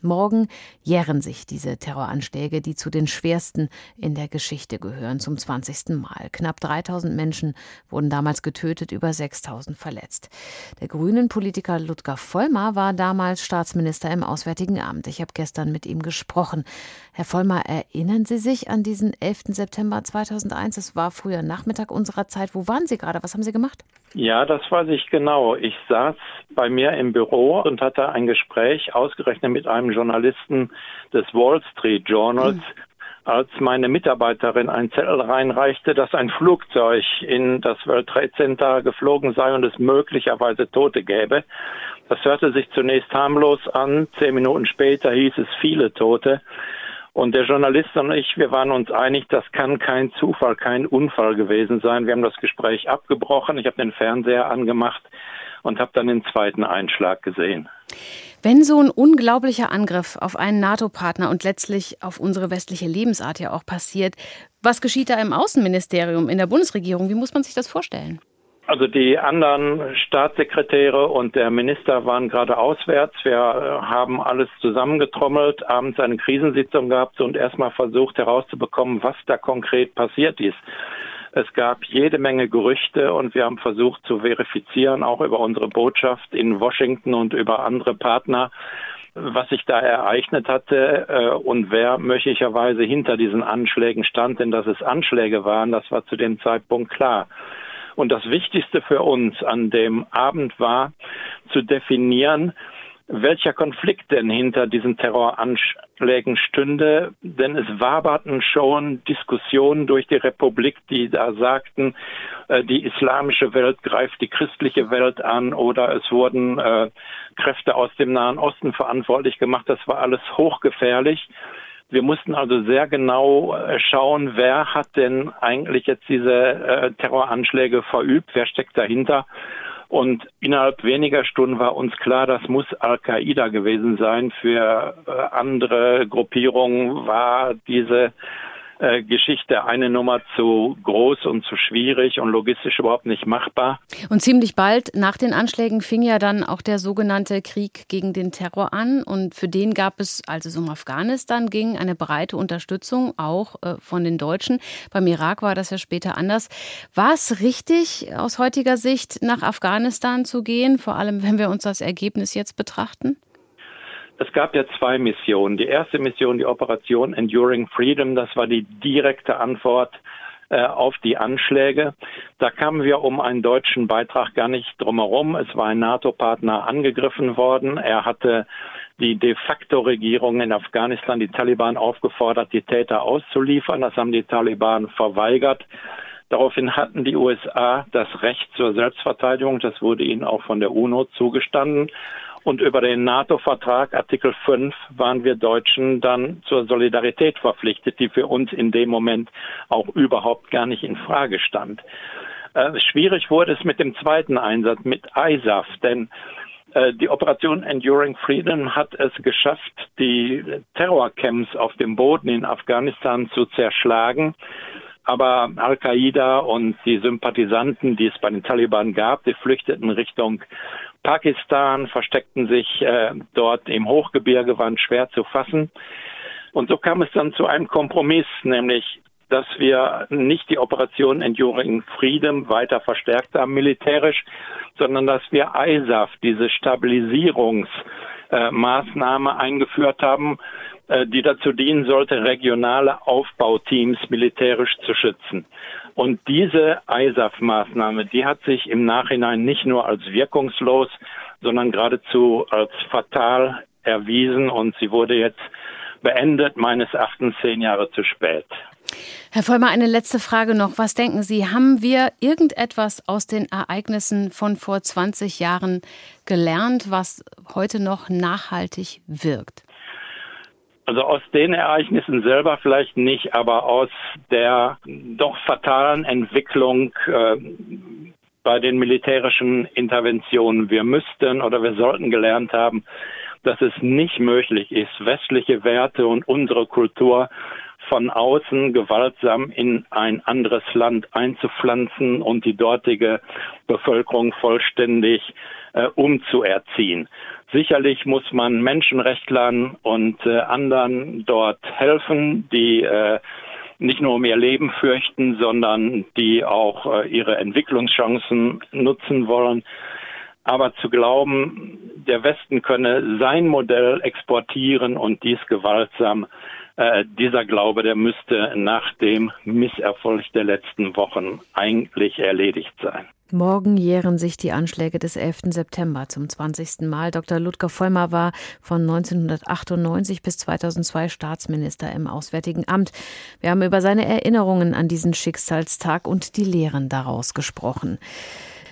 Morgen jähren sich diese Terroranschläge, die zu den schwersten in der Geschichte gehören, zum 20. Mal. Knapp 3000 Menschen wurden damals getötet, über 6000 verletzt. Der grünen Politiker Ludger Vollmer war damals Staatsminister im Auswärtigen Amt. Ich habe gestern mit ihm gesprochen. Herr Vollmer, erinnern Sie sich an diesen 11. September 2001? Es war früher Nachmittag unserer Zeit. Wo waren Sie gerade? Was haben Sie gemacht? Ja, das weiß ich genau. Ich saß bei mir im Büro und hatte ein Gespräch ausgerechnet mit einem Journalisten des Wall Street Journals, mhm. als meine Mitarbeiterin einen Zettel reinreichte, dass ein Flugzeug in das World Trade Center geflogen sei und es möglicherweise Tote gäbe. Das hörte sich zunächst harmlos an. Zehn Minuten später hieß es viele Tote. Und der Journalist und ich, wir waren uns einig, das kann kein Zufall, kein Unfall gewesen sein. Wir haben das Gespräch abgebrochen. Ich habe den Fernseher angemacht und habe dann den zweiten Einschlag gesehen. Wenn so ein unglaublicher Angriff auf einen NATO-Partner und letztlich auf unsere westliche Lebensart ja auch passiert, was geschieht da im Außenministerium, in der Bundesregierung? Wie muss man sich das vorstellen? Also die anderen Staatssekretäre und der Minister waren gerade auswärts. Wir äh, haben alles zusammengetrommelt, abends eine Krisensitzung gehabt und erstmal versucht herauszubekommen, was da konkret passiert ist. Es gab jede Menge Gerüchte und wir haben versucht zu verifizieren, auch über unsere Botschaft in Washington und über andere Partner, was sich da ereignet hatte äh, und wer möglicherweise hinter diesen Anschlägen stand. Denn dass es Anschläge waren, das war zu dem Zeitpunkt klar. Und das Wichtigste für uns an dem Abend war zu definieren, welcher Konflikt denn hinter diesen Terroranschlägen stünde. Denn es waberten schon Diskussionen durch die Republik, die da sagten, äh, die islamische Welt greift die christliche Welt an oder es wurden äh, Kräfte aus dem Nahen Osten verantwortlich gemacht. Das war alles hochgefährlich. Wir mussten also sehr genau äh, schauen, wer hat denn eigentlich jetzt diese äh, Terroranschläge verübt, wer steckt dahinter. Und innerhalb weniger Stunden war uns klar, das muss Al-Qaida gewesen sein. Für äh, andere Gruppierungen war diese äh, Geschichte eine Nummer zu groß und zu schwierig und logistisch überhaupt nicht machbar. Und ziemlich bald nach den Anschlägen fing ja dann auch der sogenannte Krieg gegen den Terror an. Und für den gab es, als es um Afghanistan ging, eine breite Unterstützung auch äh, von den Deutschen. Beim Irak war das ja später anders. War es richtig, aus heutiger Sicht nach Afghanistan zu gehen, vor allem wenn wir uns das Ergebnis jetzt betrachten? Es gab ja zwei Missionen. Die erste Mission, die Operation Enduring Freedom, das war die direkte Antwort äh, auf die Anschläge. Da kamen wir um einen deutschen Beitrag gar nicht drumherum. Es war ein NATO-Partner angegriffen worden. Er hatte die de facto Regierung in Afghanistan, die Taliban, aufgefordert, die Täter auszuliefern. Das haben die Taliban verweigert. Daraufhin hatten die USA das Recht zur Selbstverteidigung. Das wurde ihnen auch von der UNO zugestanden. Und über den NATO-Vertrag Artikel 5 waren wir Deutschen dann zur Solidarität verpflichtet, die für uns in dem Moment auch überhaupt gar nicht in Frage stand. Äh, schwierig wurde es mit dem zweiten Einsatz, mit ISAF, denn äh, die Operation Enduring Freedom hat es geschafft, die Terrorcamps auf dem Boden in Afghanistan zu zerschlagen. Aber Al-Qaida und die Sympathisanten, die es bei den Taliban gab, die flüchteten Richtung Pakistan, versteckten sich äh, dort im Hochgebirge, waren schwer zu fassen. Und so kam es dann zu einem Kompromiss, nämlich dass wir nicht die Operation Enduring Freedom weiter verstärkt haben militärisch, sondern dass wir ISAF, diese Stabilisierungsmaßnahme äh, eingeführt haben, die dazu dienen sollte, regionale Aufbauteams militärisch zu schützen. Und diese ISAF-Maßnahme, die hat sich im Nachhinein nicht nur als wirkungslos, sondern geradezu als fatal erwiesen und sie wurde jetzt beendet, meines Erachtens zehn Jahre zu spät. Herr Vollmer, eine letzte Frage noch. Was denken Sie, haben wir irgendetwas aus den Ereignissen von vor 20 Jahren gelernt, was heute noch nachhaltig wirkt? Also aus den Ereignissen selber vielleicht nicht, aber aus der doch fatalen Entwicklung äh, bei den militärischen Interventionen. Wir müssten oder wir sollten gelernt haben, dass es nicht möglich ist, westliche Werte und unsere Kultur von außen gewaltsam in ein anderes Land einzupflanzen und die dortige Bevölkerung vollständig äh, umzuerziehen, Sicherlich muss man Menschenrechtlern und äh, anderen dort helfen, die äh, nicht nur um ihr Leben fürchten, sondern die auch äh, ihre Entwicklungschancen nutzen wollen. Aber zu glauben, der Westen könne sein Modell exportieren und dies gewaltsam, äh, dieser Glaube, der müsste nach dem Misserfolg der letzten Wochen eigentlich erledigt sein. Morgen jähren sich die Anschläge des 11. September zum 20. Mal. Dr. Ludger Vollmer war von 1998 bis 2002 Staatsminister im Auswärtigen Amt. Wir haben über seine Erinnerungen an diesen Schicksalstag und die Lehren daraus gesprochen.